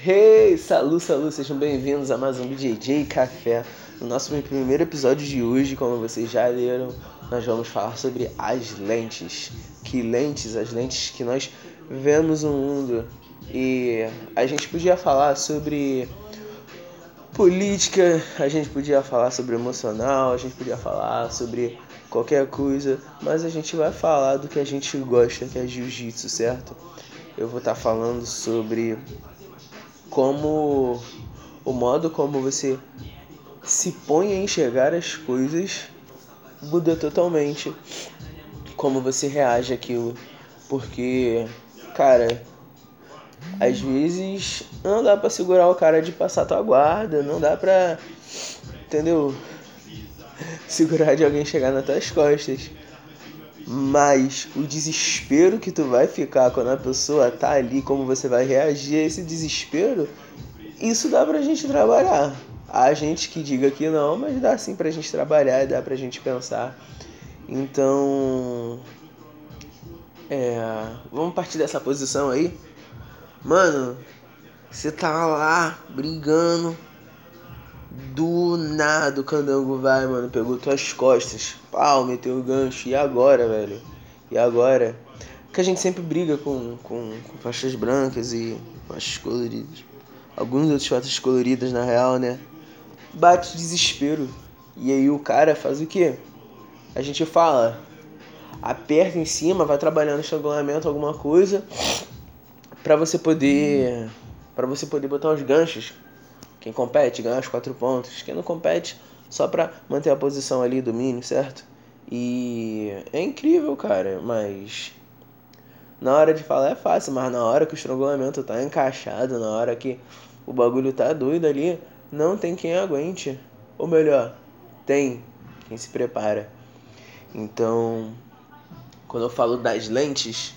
Hey, salu, salu, sejam bem-vindos a mais um BJJ Café. No nosso primeiro episódio de hoje, como vocês já leram, nós vamos falar sobre as lentes. Que lentes? As lentes que nós vemos no mundo. E a gente podia falar sobre política, a gente podia falar sobre emocional, a gente podia falar sobre qualquer coisa, mas a gente vai falar do que a gente gosta, que é jiu-jitsu, certo? Eu vou estar tá falando sobre como o modo como você se põe a enxergar as coisas muda totalmente como você reage àquilo. Porque, cara, às vezes não dá para segurar o cara de passar tua guarda, não dá pra, entendeu? Segurar de alguém chegar nas tuas costas. Mas o desespero que tu vai ficar quando a pessoa tá ali, como você vai reagir a esse desespero, isso dá pra gente trabalhar. Há gente que diga que não, mas dá sim pra gente trabalhar, dá pra gente pensar. Então. É. Vamos partir dessa posição aí. Mano, você tá lá brigando do nada o candango vai, mano, pegou tuas costas, pau, meteu o gancho. E agora, velho? E agora? Que a gente sempre briga com, com, com faixas brancas e faixas coloridas. Alguns outros faixas coloridas, na real, né? Bate desespero. E aí o cara faz o quê? A gente fala, aperta em cima, vai trabalhando estrangulamento, alguma coisa, para você poder para você poder botar os ganchos quem compete ganha os quatro pontos. Quem não compete, só pra manter a posição ali, domínio, certo? E é incrível, cara, mas na hora de falar é fácil, mas na hora que o estrangulamento tá encaixado, na hora que o bagulho tá doido ali, não tem quem aguente. Ou melhor, tem quem se prepara. Então, quando eu falo das lentes,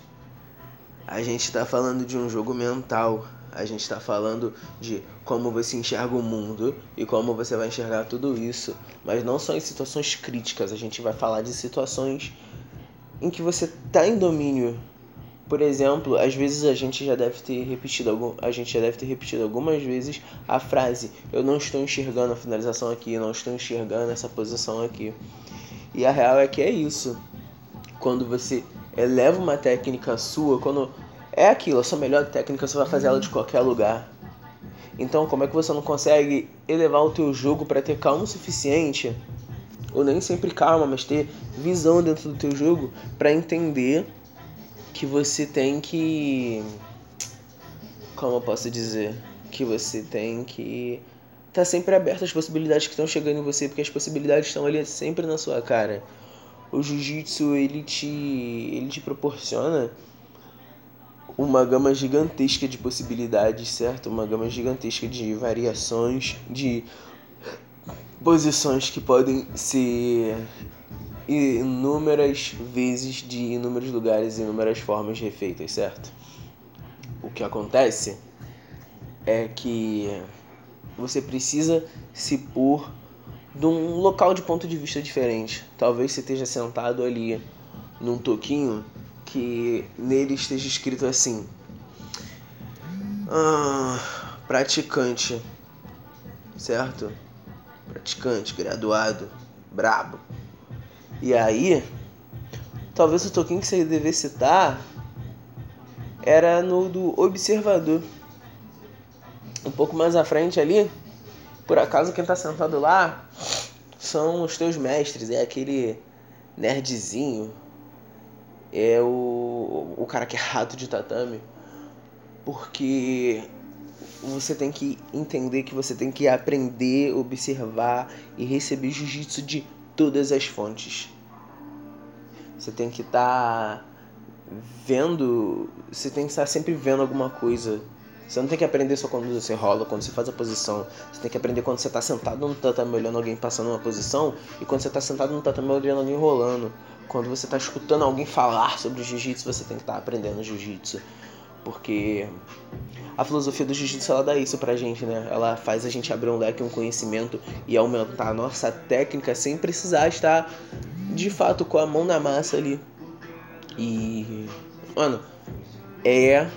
a gente tá falando de um jogo mental a gente está falando de como você enxerga o mundo e como você vai enxergar tudo isso, mas não só em situações críticas, a gente vai falar de situações em que você está em domínio. Por exemplo, às vezes a gente já deve ter repetido a gente já deve ter repetido algumas vezes a frase: eu não estou enxergando a finalização aqui, não estou enxergando essa posição aqui. E a real é que é isso. Quando você eleva uma técnica sua, quando é aquilo, a sua melhor técnica você vai fazer ela de qualquer lugar. Então, como é que você não consegue elevar o teu jogo para ter calma o suficiente, ou nem sempre calma, mas ter visão dentro do teu jogo para entender que você tem que como eu posso dizer, que você tem que tá sempre aberto às possibilidades que estão chegando em você, porque as possibilidades estão ali sempre na sua cara. O jiu-jitsu ele te ele te proporciona uma gama gigantesca de possibilidades, certo? Uma gama gigantesca de variações, de posições que podem ser inúmeras vezes de inúmeros lugares e inúmeras formas refeitas, certo? O que acontece é que você precisa se pôr de um local de ponto de vista diferente. Talvez você esteja sentado ali num toquinho que nele esteja escrito assim: ah, praticante, certo? Praticante, graduado, brabo. E aí, talvez o toquinho que você devesse citar era no do observador. Um pouco mais à frente ali, por acaso quem tá sentado lá são os teus mestres, é aquele nerdzinho é o, o cara que é rato de tatame. Porque você tem que entender que você tem que aprender, observar e receber jiu-jitsu de todas as fontes. Você tem que estar tá vendo, você tem que estar sempre vendo alguma coisa. Você não tem que aprender só quando você rola, quando você faz a posição. Você tem que aprender quando você está sentado no tatame olhando alguém passando uma posição e quando você está sentado no tatame olhando alguém rolando. Quando você está escutando alguém falar sobre jiu-jitsu, você tem que estar tá aprendendo jiu-jitsu. Porque a filosofia do jiu-jitsu ela dá isso pra gente, né? Ela faz a gente abrir um leque, um conhecimento e aumentar a nossa técnica sem precisar estar de fato com a mão na massa ali. E, mano, é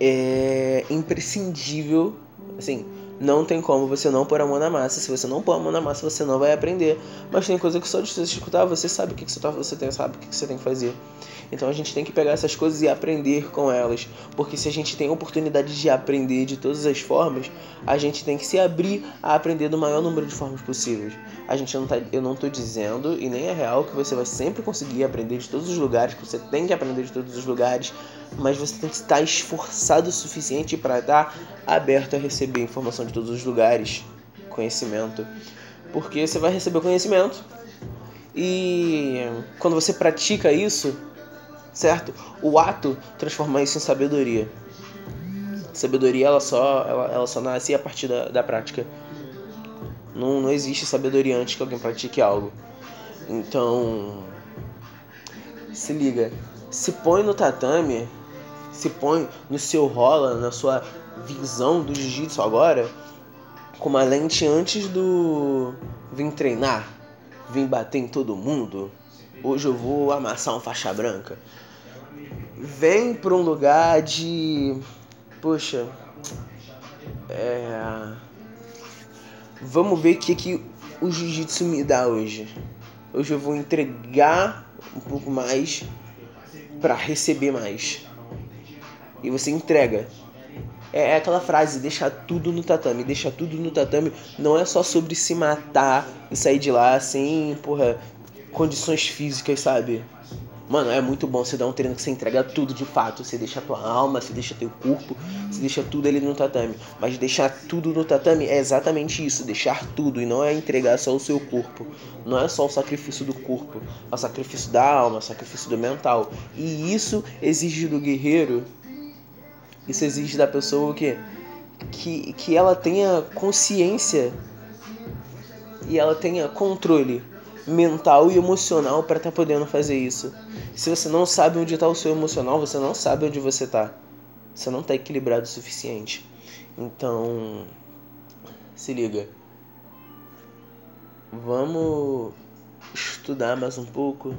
é imprescindível, assim, não tem como você não pôr a mão na massa. Se você não pôr a mão na massa, você não vai aprender. Mas tem coisa que só de você escutar, você sabe o que, que você, tá, você tem, sabe o que, que você tem que fazer. Então a gente tem que pegar essas coisas e aprender com elas. Porque se a gente tem a oportunidade de aprender de todas as formas, a gente tem que se abrir a aprender do maior número de formas possíveis. A gente não tá, eu não estou dizendo, e nem é real, que você vai sempre conseguir aprender de todos os lugares, que você tem que aprender de todos os lugares, mas você tem que estar esforçado o suficiente para estar aberto a receber informação de todos os lugares, conhecimento. Porque você vai receber conhecimento e quando você pratica isso, certo? O ato transforma isso em sabedoria. Sabedoria ela só, ela, ela só nasce a partir da, da prática. Não, não existe sabedoria antes que alguém pratique algo. Então, se liga, se põe no tatame, se põe no seu rola, na sua visão do jiu-jitsu agora, com uma lente antes do vim treinar, vim bater em todo mundo. Hoje eu vou amassar um faixa branca vem para um lugar de. Poxa. É, vamos ver o que, que o jiu-jitsu me dá hoje. Hoje eu vou entregar um pouco mais para receber mais. E você entrega. É, é aquela frase, deixar tudo no tatame. Deixar tudo no tatame não é só sobre se matar e sair de lá sem, porra, condições físicas, sabe? Mano, é muito bom você dar um treino que você entrega tudo de fato. Você deixa a tua alma, você deixa teu corpo, você deixa tudo ali no tatame. Mas deixar tudo no tatame é exatamente isso, deixar tudo. E não é entregar só o seu corpo. Não é só o sacrifício do corpo. É o sacrifício da alma, é o sacrifício do mental. E isso exige do guerreiro. Isso exige da pessoa que, que, que ela tenha consciência e ela tenha controle mental e emocional para estar tá podendo fazer isso. Se você não sabe onde está o seu emocional, você não sabe onde você está. Você não está equilibrado o suficiente. Então, se liga. Vamos estudar mais um pouco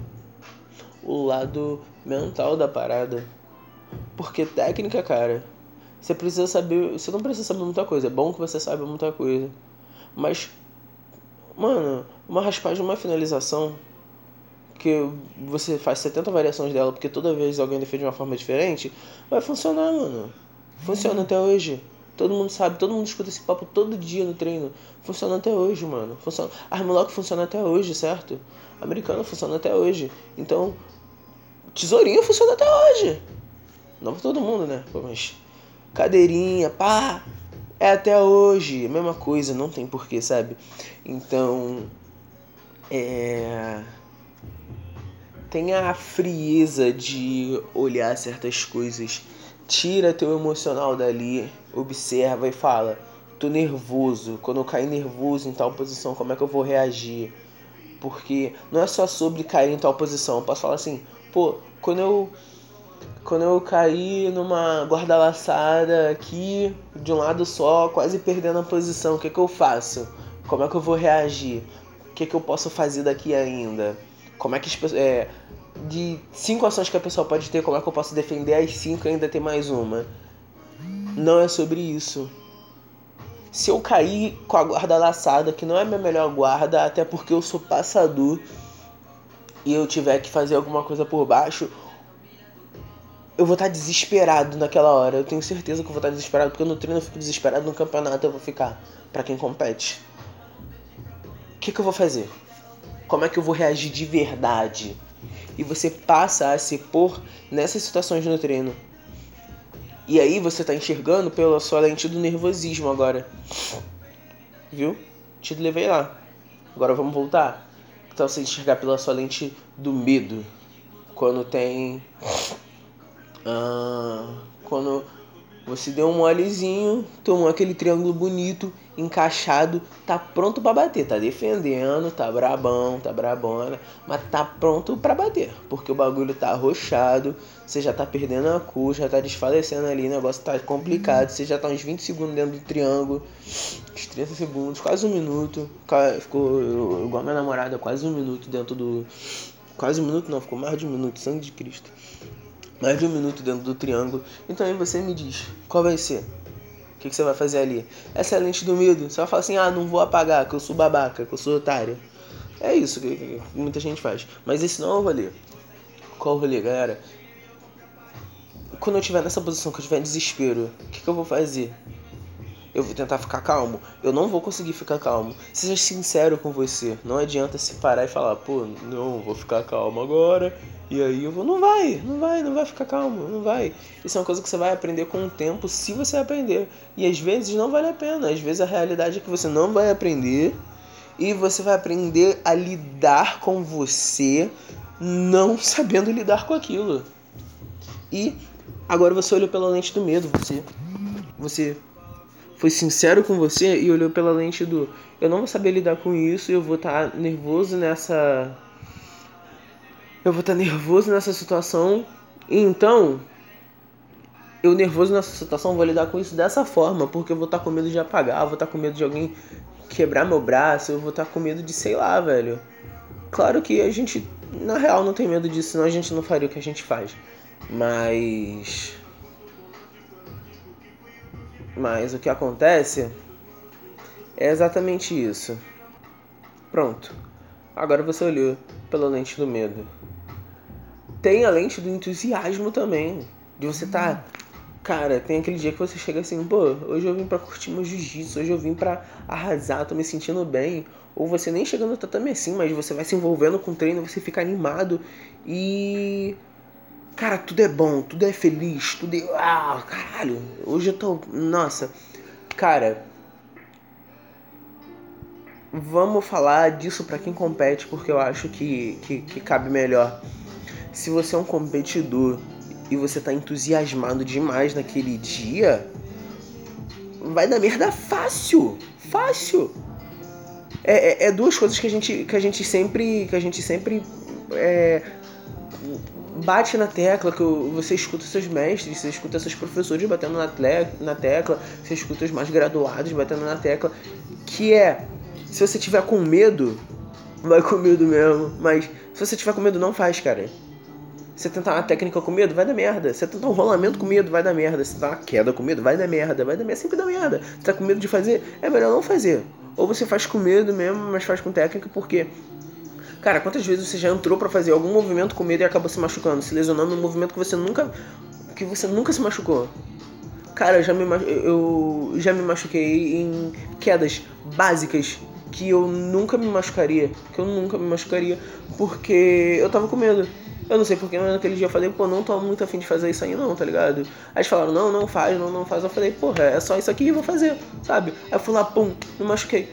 o lado mental da parada. Porque técnica, cara, você precisa saber. Você não precisa saber muita coisa. É bom que você saiba muita coisa. Mas Mano, uma raspagem, uma finalização que você faz 70 variações dela porque toda vez alguém defende de uma forma diferente, vai funcionar, mano. Funciona até hoje. Todo mundo sabe, todo mundo escuta esse papo todo dia no treino. Funciona até hoje, mano. Funciona. Armlock funciona até hoje, certo? Americano funciona até hoje. Então, tesourinho funciona até hoje. Não pra todo mundo, né? mas cadeirinha, pá, é até hoje, a mesma coisa, não tem porquê, sabe? Então, é. Tenha a frieza de olhar certas coisas. Tira teu emocional dali, observa e fala: tô nervoso. Quando eu cair nervoso em tal posição, como é que eu vou reagir? Porque não é só sobre cair em tal posição. Eu posso falar assim: pô, quando eu quando eu caí numa guarda-laçada aqui, de um lado só, quase perdendo a posição, o que, que eu faço? Como é que eu vou reagir? O que, que eu posso fazer daqui ainda? Como é que as é, de cinco ações que a pessoa pode ter, como é que eu posso defender as cinco e ainda ter mais uma? Não é sobre isso. Se eu cair com a guarda laçada, que não é a minha melhor guarda, até porque eu sou passador, e eu tiver que fazer alguma coisa por baixo, eu vou estar desesperado naquela hora. Eu tenho certeza que eu vou estar desesperado, porque no treino eu fico desesperado, no campeonato eu vou ficar. para quem compete. O que, que eu vou fazer? Como é que eu vou reagir de verdade? E você passa a se pôr nessas situações no treino. E aí você tá enxergando pela sua lente do nervosismo agora. Viu? Te levei lá. Agora vamos voltar. Então você enxergar pela sua lente do medo. Quando tem ah, quando você deu um molezinho, tomou aquele triângulo bonito, encaixado, tá pronto para bater, tá defendendo, tá brabão, tá brabona, mas tá pronto para bater, porque o bagulho tá arrochado, você já tá perdendo a cor, já tá desfalecendo ali, o negócio tá complicado, você já tá uns 20 segundos dentro do triângulo, uns 30 segundos, quase um minuto, ficou igual minha namorada, quase um minuto dentro do. Quase um minuto não, ficou mais de um minuto, sangue de Cristo mais de um minuto dentro do triângulo. Então aí você me diz, qual vai ser? O que, que você vai fazer ali? Essa é a lente do medo. Você vai falar assim, ah, não vou apagar, que eu sou babaca, que eu sou otário. É isso que, muita gente faz. Mas esse não é o rolê. Qual o rolê, galera? Quando eu estiver nessa posição, que eu estiver em desespero, o que, que eu vou fazer? Eu vou tentar ficar calmo. Eu não vou conseguir ficar calmo. Seja sincero com você. Não adianta se parar e falar, pô, não, vou ficar calmo agora. E aí eu vou, não vai, não vai, não vai ficar calmo, não vai. Isso é uma coisa que você vai aprender com o tempo, se você aprender. E às vezes não vale a pena. Às vezes a realidade é que você não vai aprender e você vai aprender a lidar com você não sabendo lidar com aquilo. E agora você olhou pela lente do medo, você você foi sincero com você e olhou pela lente do eu não vou saber lidar com isso, eu vou estar tá nervoso nessa eu vou estar tá nervoso nessa situação, e então eu nervoso nessa situação vou lidar com isso dessa forma, porque eu vou estar tá com medo de apagar, vou estar tá com medo de alguém quebrar meu braço, eu vou estar tá com medo de sei lá, velho. Claro que a gente na real não tem medo disso, senão a gente não faria o que a gente faz. Mas mas o que acontece é exatamente isso. Pronto. Agora você olhou pela lente do medo. Tem a lente do entusiasmo também. De você tá. Cara, tem aquele dia que você chega assim, pô, hoje eu vim pra curtir meu jiu-jitsu, hoje eu vim pra arrasar, tô me sentindo bem. Ou você nem chegando no tatame assim, mas você vai se envolvendo com o treino, você fica animado e Cara, tudo é bom, tudo é feliz, tudo é. Ah, caralho, hoje eu tô. Nossa, cara. Vamos falar disso para quem compete, porque eu acho que, que, que cabe melhor. Se você é um competidor e você tá entusiasmado demais naquele dia, vai dar merda fácil. Fácil. É, é, é, duas coisas que a gente, que a gente sempre. Que a gente sempre. É, bate na tecla, que você escuta seus mestres, você escuta seus professores batendo na, tecla, você escuta os mais graduados batendo na tecla, que é, se você tiver com medo, vai com medo mesmo, mas se você tiver com medo, não faz, cara. Você tentar uma técnica com medo, vai dar merda. Você tentar um rolamento com medo, vai dar merda. Você tentar uma queda com medo, vai dar merda. Vai dar merda, sempre dá merda. Você tá com medo de fazer, é melhor não fazer. Ou você faz com medo mesmo, mas faz com técnica, porque Cara, quantas vezes você já entrou para fazer algum movimento com medo e acabou se machucando, se lesionando num movimento que você nunca que você nunca se machucou? Cara, eu já me eu já me machuquei em quedas básicas que eu nunca me machucaria, que eu nunca me machucaria porque eu tava com medo. Eu não sei porque, mas naquele dia eu falei, pô, não tô muito afim de fazer isso aí não, tá ligado? Aí eles falaram, não, não faz, não, não faz. Eu falei, porra, é só isso aqui e vou fazer, sabe? Aí eu fui lá, pum, me machuquei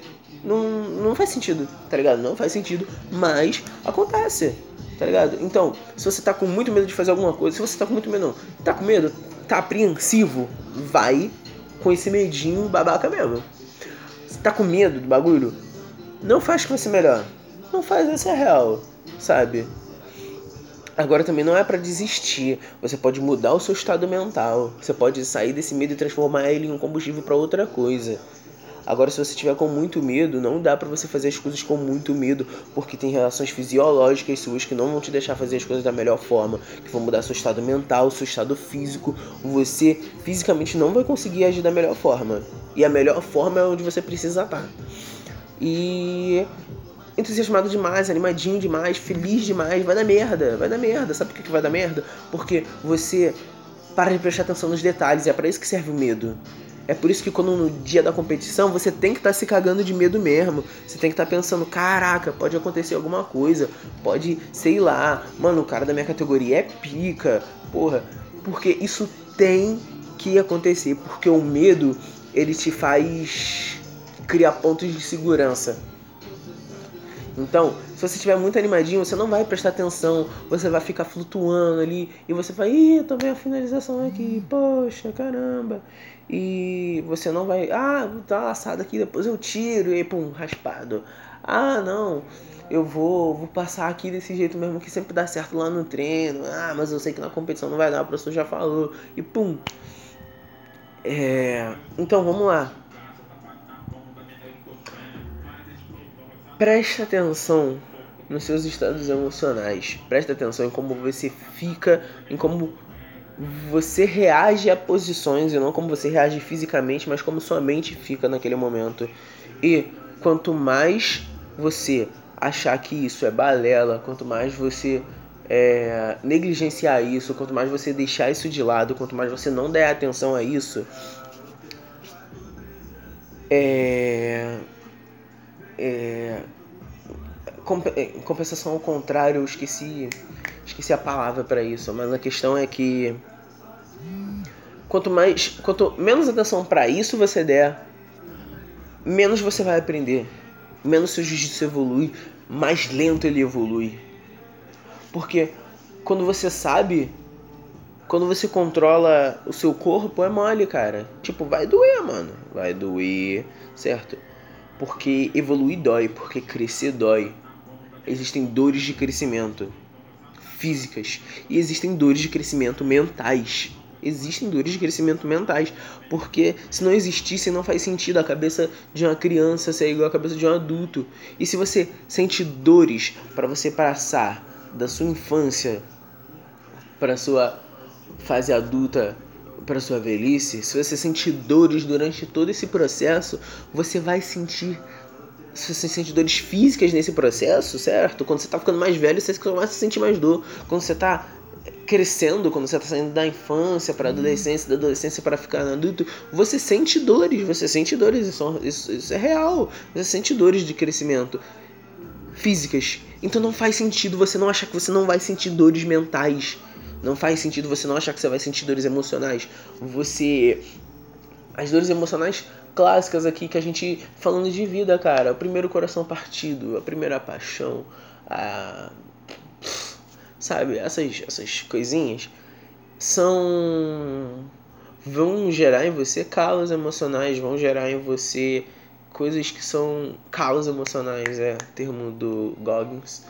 não, não faz sentido, tá ligado? Não faz sentido, mas acontece, tá ligado? Então, se você tá com muito medo de fazer alguma coisa, se você tá com muito medo, não, tá com medo, tá apreensivo, vai com esse medinho babaca mesmo. Se tá com medo do bagulho, não faz vai ser melhor. Não faz, essa é real, sabe? Agora também não é para desistir. Você pode mudar o seu estado mental. Você pode sair desse medo e transformar ele em um combustível para outra coisa. Agora, se você tiver com muito medo, não dá para você fazer as coisas com muito medo, porque tem relações fisiológicas suas que não vão te deixar fazer as coisas da melhor forma, que vão mudar seu estado mental, seu estado físico. Você fisicamente não vai conseguir agir da melhor forma. E a melhor forma é onde você precisa estar. E entusiasmado demais, animadinho demais, feliz demais, vai dar merda, vai dar merda. Sabe por que vai dar merda? Porque você para de prestar atenção nos detalhes, é para isso que serve o medo. É por isso que quando no dia da competição você tem que estar tá se cagando de medo mesmo. Você tem que estar tá pensando, caraca, pode acontecer alguma coisa. Pode, sei lá, mano, o cara da minha categoria é pica. Porra, porque isso tem que acontecer, porque o medo ele te faz criar pontos de segurança. Então, se você estiver muito animadinho, você não vai prestar atenção, você vai ficar flutuando ali e você vai, ih, tomei a finalização aqui, poxa, caramba. E você não vai, ah, uma laçada aqui, depois eu tiro e aí, pum, raspado. Ah, não, eu vou, vou passar aqui desse jeito mesmo que sempre dá certo lá no treino. Ah, mas eu sei que na competição não vai dar, o professor já falou. E pum. É, então vamos lá. Preste atenção nos seus estados emocionais. Preste atenção em como você fica, em como você reage a posições e não como você reage fisicamente, mas como sua mente fica naquele momento. E quanto mais você achar que isso é balela, quanto mais você é, negligenciar isso, quanto mais você deixar isso de lado, quanto mais você não der atenção a isso, é, é, compensação ao contrário, eu esqueci, esqueci a palavra para isso, mas a questão é que quanto mais, quanto menos atenção para isso você der, menos você vai aprender, menos seu jiu-jitsu evolui, mais lento ele evolui. Porque quando você sabe, quando você controla o seu corpo, é mole, cara. Tipo, vai doer, mano. Vai doer, certo? Porque evoluir dói, porque crescer dói. Existem dores de crescimento físicas e existem dores de crescimento mentais. Existem dores de crescimento mentais, porque se não existisse, não faz sentido a cabeça de uma criança ser igual à cabeça de um adulto. E se você sente dores para você passar da sua infância para sua fase adulta, para sua velhice, se você sentir dores durante todo esse processo, você vai sentir se você sente dores físicas nesse processo, certo? Quando você tá ficando mais velho, você começa a sentir mais dor. Quando você tá crescendo, quando você tá saindo da infância para adolescência, da adolescência para ficar adulto, você sente dores, você sente dores, isso, isso, isso é real. Você sente dores de crescimento físicas. Então não faz sentido você não achar que você não vai sentir dores mentais. Não faz sentido você não achar que você vai sentir dores emocionais. Você. As dores emocionais clássicas aqui que a gente. Falando de vida, cara. O primeiro coração partido, a primeira paixão, a. Sabe? Essas, essas coisinhas são. vão gerar em você calos emocionais, vão gerar em você coisas que são causas emocionais, é termo do Goggins.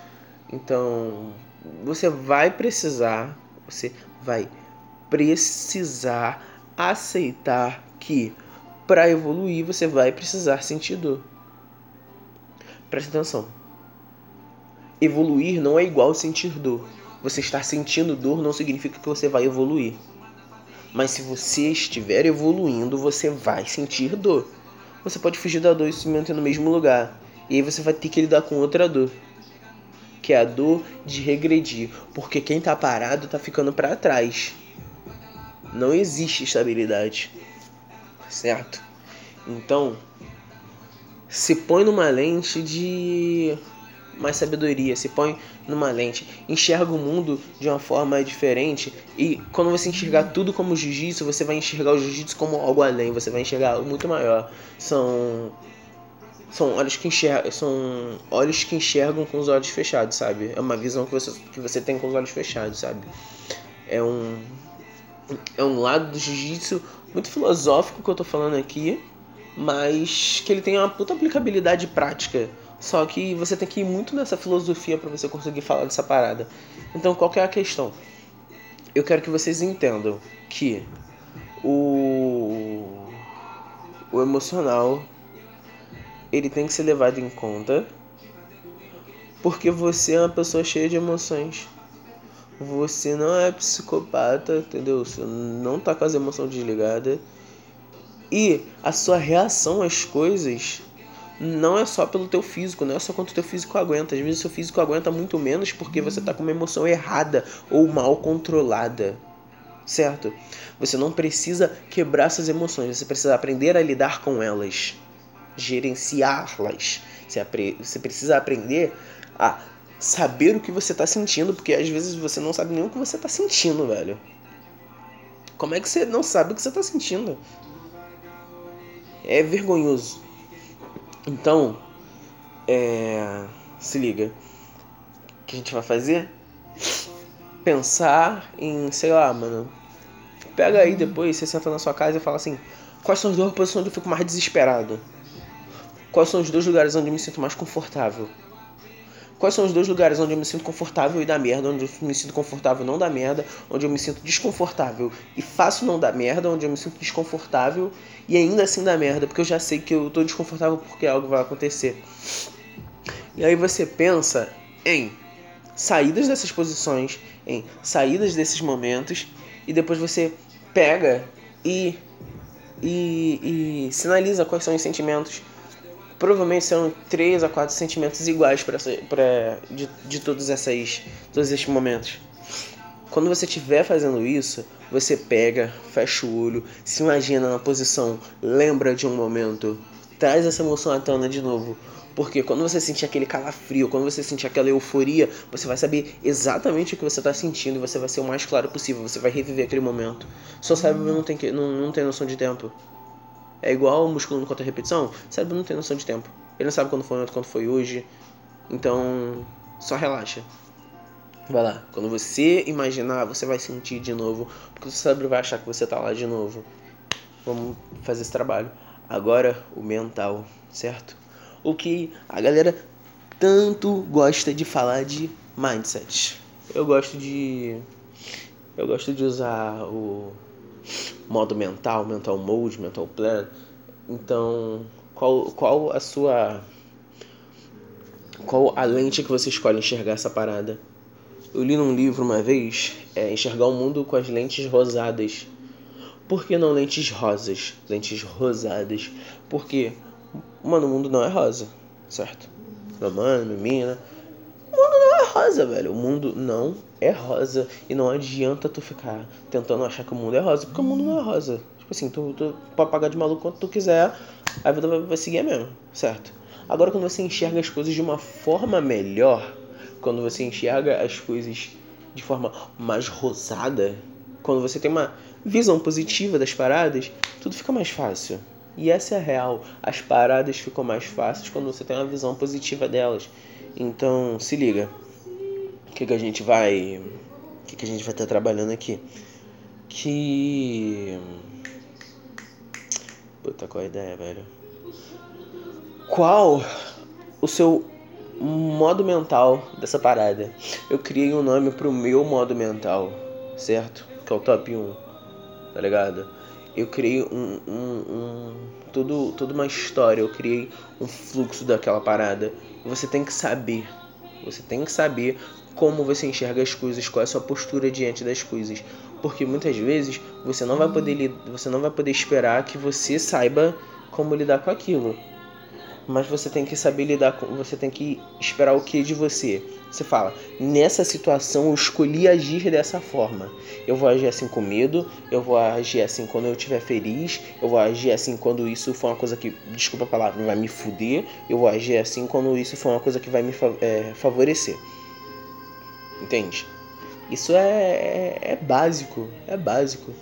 Então, você vai precisar, você vai precisar aceitar que para evoluir você vai precisar sentir dor. Presta atenção. Evoluir não é igual sentir dor. Você estar sentindo dor não significa que você vai evoluir. Mas se você estiver evoluindo, você vai sentir dor você pode fugir da dor e se manter no mesmo lugar. E aí você vai ter que lidar com outra dor. Que é a dor de regredir. Porque quem tá parado tá ficando para trás. Não existe estabilidade. Certo? Então, se põe numa lente de mais sabedoria, se põe numa lente, enxerga o mundo de uma forma diferente e quando você enxergar tudo como jiu-jitsu, você vai enxergar o jiu-jitsu como algo além, você vai enxergar algo muito maior. São são olhos que enxergam, são olhos que enxergam com os olhos fechados, sabe? É uma visão que você que você tem com os olhos fechados, sabe? É um é um lado do jiu-jitsu muito filosófico que eu tô falando aqui, mas que ele tem uma puta aplicabilidade prática só que você tem que ir muito nessa filosofia para você conseguir falar dessa parada. Então, qual que é a questão? Eu quero que vocês entendam que o o emocional ele tem que ser levado em conta porque você é uma pessoa cheia de emoções. Você não é psicopata, entendeu? Você não tá com as emoções desligadas. E a sua reação às coisas não é só pelo teu físico, não é só quanto o teu físico aguenta. Às vezes o seu físico aguenta muito menos porque você está com uma emoção errada ou mal controlada. Certo? Você não precisa quebrar essas emoções, você precisa aprender a lidar com elas, gerenciá-las. Você precisa aprender a saber o que você está sentindo, porque às vezes você não sabe nem o que você está sentindo, velho. Como é que você não sabe o que você está sentindo? É vergonhoso. Então, é, se liga. O que a gente vai fazer? Pensar em, sei lá, mano. Pega aí depois, você senta na sua casa e fala assim: quais são as duas posições onde eu fico mais desesperado? Quais são os dois lugares onde eu me sinto mais confortável? Quais são os dois lugares onde eu me sinto confortável e dá merda, onde eu me sinto confortável não dá merda, onde eu me sinto desconfortável e faço não dar merda, onde eu me sinto desconfortável e ainda assim dá merda, porque eu já sei que eu tô desconfortável porque algo vai acontecer. E aí você pensa em saídas dessas posições, em saídas desses momentos e depois você pega e, e, e sinaliza quais são os sentimentos. Provavelmente serão três a quatro sentimentos iguais para de, de todos, essas, todos esses momentos. Quando você estiver fazendo isso, você pega, fecha o olho, se imagina na posição, lembra de um momento, traz essa emoção à tona de novo. Porque quando você sentir aquele calafrio, quando você sentir aquela euforia, você vai saber exatamente o que você está sentindo e você vai ser o mais claro possível. Você vai reviver aquele momento. Seu cérebro não tem, que, não, não tem noção de tempo. É igual o músculo no conta repetição. O cérebro não tem noção de tempo. Ele não sabe quando foi ontem, quando foi hoje. Então, só relaxa. Vai lá. Quando você imaginar, você vai sentir de novo. Porque o cérebro vai achar que você tá lá de novo. Vamos fazer esse trabalho. Agora, o mental, certo? O que a galera tanto gosta de falar de mindset. Eu gosto de. Eu gosto de usar o modo mental, mental mode, mental plan. Então, qual, qual a sua. Qual a lente que você escolhe enxergar essa parada? Eu li num livro uma vez é, enxergar o mundo com as lentes rosadas. Por que não lentes rosas? Lentes rosadas. Porque, mano, o mundo não é rosa, certo? Mano, menina. O mundo não é rosa, velho. O mundo não é rosa. E não adianta tu ficar tentando achar que o mundo é rosa, porque o mundo não é rosa. Tipo assim, tu, tu pode pagar de maluco quanto tu quiser, a vida vai, vai seguir mesmo, certo? Agora, quando você enxerga as coisas de uma forma melhor quando você enxerga as coisas de forma mais rosada, quando você tem uma visão positiva das paradas, tudo fica mais fácil. E essa é a real. As paradas ficam mais fáceis quando você tem uma visão positiva delas. Então, se liga. Que, que a gente vai. Que, que a gente vai estar trabalhando aqui? Que. Puta, qual a ideia, velho? Qual o seu modo mental dessa parada. Eu criei um nome pro meu modo mental, certo? Que é o top 1, tá ligado? Eu criei um, um, um tudo, toda uma história, eu criei um fluxo daquela parada. Você tem que saber, você tem que saber como você enxerga as coisas, qual é a sua postura diante das coisas, porque muitas vezes você não vai poder você não vai poder esperar que você saiba como lidar com aquilo mas você tem que saber lidar com. Você tem que esperar o que de você? Você fala, nessa situação eu escolhi agir dessa forma. Eu vou agir assim com medo, eu vou agir assim quando eu estiver feliz, eu vou agir assim quando isso for uma coisa que, desculpa a palavra, vai me fuder, eu vou agir assim quando isso for uma coisa que vai me é, favorecer. Entende? Isso é, é, é básico, é básico.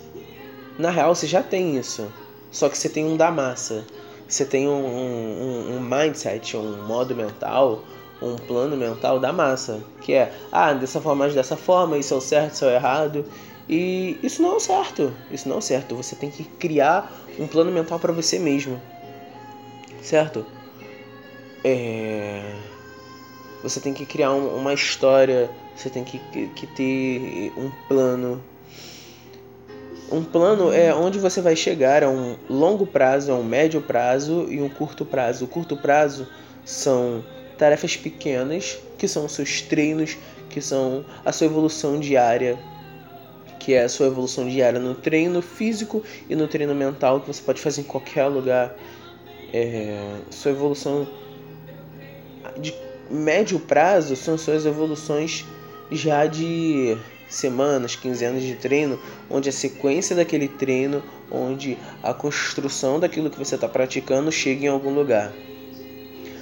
Na real, você já tem isso, só que você tem um da massa você tem um, um, um mindset, um modo mental, um plano mental da massa, que é, ah, dessa forma, dessa forma, isso é o certo, isso é o errado. E isso não é o certo, isso não é o certo. Você tem que criar um plano mental para você mesmo, certo? É... Você tem que criar um, uma história, você tem que, que ter um plano um plano é onde você vai chegar a um longo prazo, a um médio prazo e um curto prazo. O curto prazo são tarefas pequenas, que são seus treinos, que são a sua evolução diária, que é a sua evolução diária no treino físico e no treino mental, que você pode fazer em qualquer lugar. É, sua evolução de médio prazo são suas evoluções já de semanas, 15 anos de treino, onde a sequência daquele treino, onde a construção daquilo que você está praticando chega em algum lugar.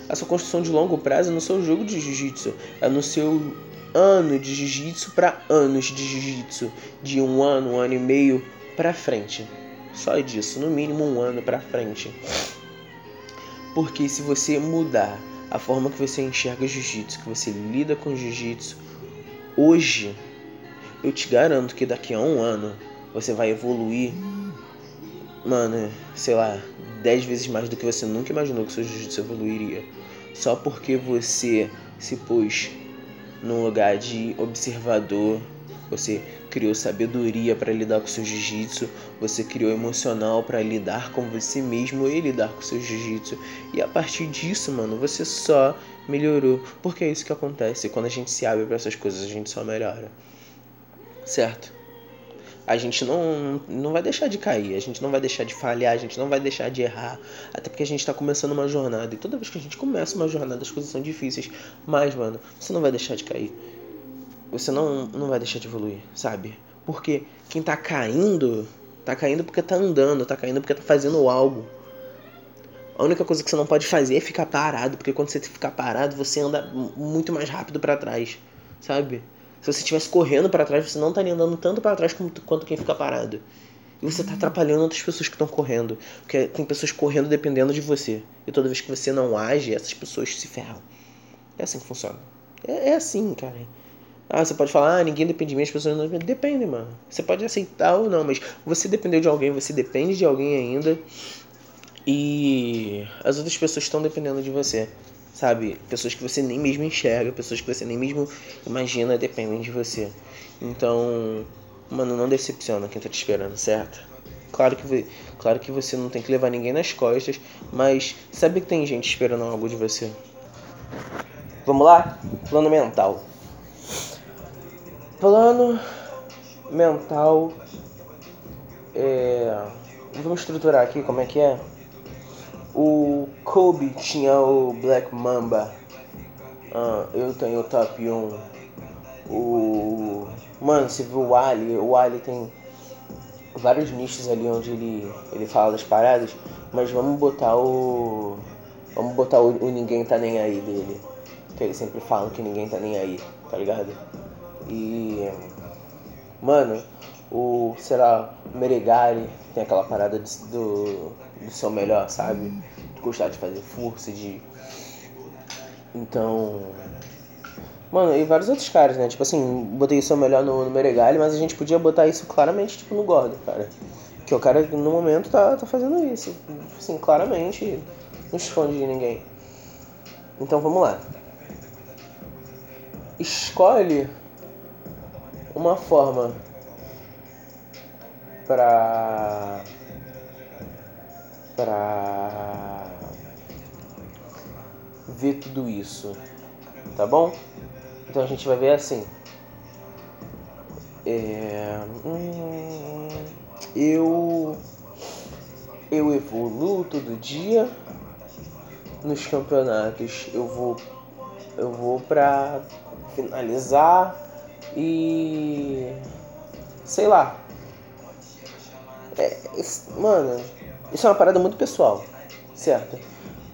A sua construção de longo prazo é no seu jogo de jiu-jitsu, é no seu ano de jiu-jitsu para anos de jiu-jitsu, de um ano, um ano e meio para frente. Só disso, no mínimo um ano para frente. Porque se você mudar a forma que você enxerga jiu-jitsu, que você lida com jiu-jitsu hoje, eu te garanto que daqui a um ano você vai evoluir, mano, sei lá, dez vezes mais do que você nunca imaginou que seu jiu-jitsu evoluiria. Só porque você se pôs num lugar de observador, você criou sabedoria para lidar com seu jiu-jitsu, você criou emocional para lidar com você mesmo e lidar com seu jiu-jitsu. E a partir disso, mano, você só melhorou. Porque é isso que acontece. Quando a gente se abre para essas coisas, a gente só melhora certo? A gente não, não vai deixar de cair, a gente não vai deixar de falhar, a gente não vai deixar de errar. Até porque a gente tá começando uma jornada. E toda vez que a gente começa uma jornada, as coisas são difíceis. Mas, mano, você não vai deixar de cair. Você não, não vai deixar de evoluir, sabe? Porque quem tá caindo, tá caindo porque tá andando, tá caindo porque tá fazendo algo. A única coisa que você não pode fazer é ficar parado, porque quando você ficar parado, você anda muito mais rápido para trás, sabe? Se você estivesse correndo para trás, você não estaria andando tanto para trás quanto quem fica parado. E você está atrapalhando outras pessoas que estão correndo. Porque tem pessoas correndo dependendo de você. E toda vez que você não age, essas pessoas se ferram. É assim que funciona. É, é assim, cara. Ah, você pode falar, ah, ninguém depende de mim, as pessoas não dependem. Depende, mano. Você pode aceitar ou não, mas você dependeu de alguém, você depende de alguém ainda. E as outras pessoas estão dependendo de você sabe? Pessoas que você nem mesmo enxerga, pessoas que você nem mesmo imagina dependem de você. Então, mano, não decepciona quem tá te esperando, certo? Claro que, claro que você não tem que levar ninguém nas costas, mas sabe que tem gente esperando algo de você. Vamos lá? Plano mental. Plano mental. É... Vamos estruturar aqui como é que é? O Kobe tinha o Black Mamba. Uh, eu tenho o Top 1. O. Mano, você viu o Ali? O Ali tem vários nichos ali onde ele, ele fala das paradas, mas vamos botar o. Vamos botar o, o Ninguém Tá Nem Aí dele. Que ele sempre fala que ninguém tá nem aí, tá ligado? E. Mano, o. sei lá, Meregari tem aquela parada de, do do seu melhor, sabe? De gostar de fazer força, de. Então. Mano, e vários outros caras, né? Tipo assim, botei o seu melhor no, no Meregali, mas a gente podia botar isso claramente, tipo, no Gordo, cara. Que o cara, no momento, tá, tá fazendo isso. Assim, claramente, não esconde de ninguém. Então vamos lá. Escolhe uma forma para para ver tudo isso, tá bom? Então a gente vai ver assim. É, hum, eu eu evoluo todo dia nos campeonatos. Eu vou eu vou pra finalizar e sei lá. É, mano, isso é uma parada muito pessoal, certo?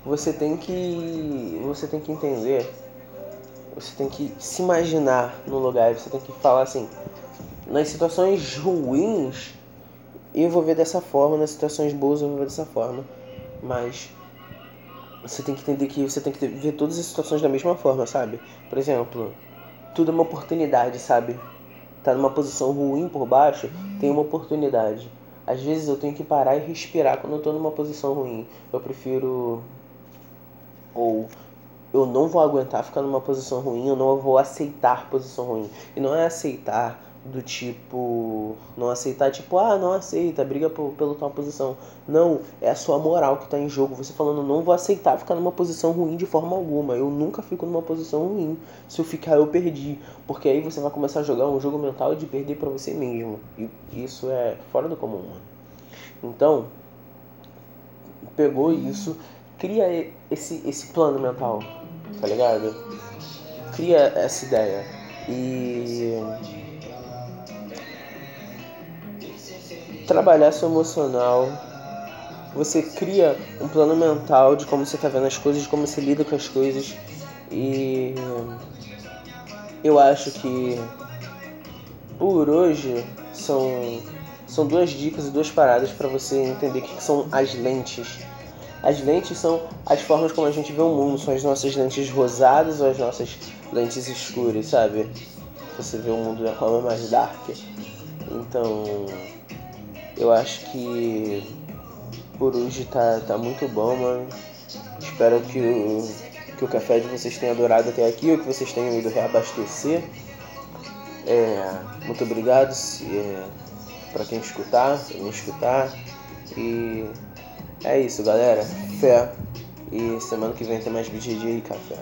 Você tem que. Você tem que entender. Você tem que se imaginar no lugar. Você tem que falar assim. Nas situações ruins, eu vou ver dessa forma. Nas situações boas, eu vou ver dessa forma. Mas você tem que entender que você tem que ver todas as situações da mesma forma, sabe? Por exemplo, tudo é uma oportunidade, sabe? Tá numa posição ruim por baixo, tem uma oportunidade. Às vezes eu tenho que parar e respirar quando eu tô numa posição ruim. Eu prefiro. Ou eu não vou aguentar ficar numa posição ruim, eu não vou aceitar posição ruim. E não é aceitar do tipo. Não aceitar, tipo, ah, não aceita, briga por, pela tua posição. Não, é a sua moral que tá em jogo. Você falando, não vou aceitar ficar numa posição ruim de forma alguma. Eu nunca fico numa posição ruim. Se eu ficar, eu perdi. Porque aí você vai começar a jogar um jogo mental de perder para você mesmo. E isso é fora do comum, mano. Então, pegou isso, cria esse, esse plano mental, tá ligado? Cria essa ideia. E trabalhar seu emocional. Você cria um plano mental de como você está vendo as coisas, de como você lida com as coisas. E eu acho que por hoje são, são duas dicas e duas paradas para você entender o que são as lentes. As lentes são as formas como a gente vê o mundo, são as nossas lentes rosadas ou as nossas lentes escuras, sabe? Você vê o mundo uma forma mais dark. Então, eu acho que por hoje tá, tá muito bom, mano. Espero que o, que o café de vocês tenha adorado até aqui, ou que vocês tenham ido reabastecer. É, muito obrigado é, para quem escutar, pra me escutar. E é isso, galera. Fé. E semana que vem tem mais BGG e café.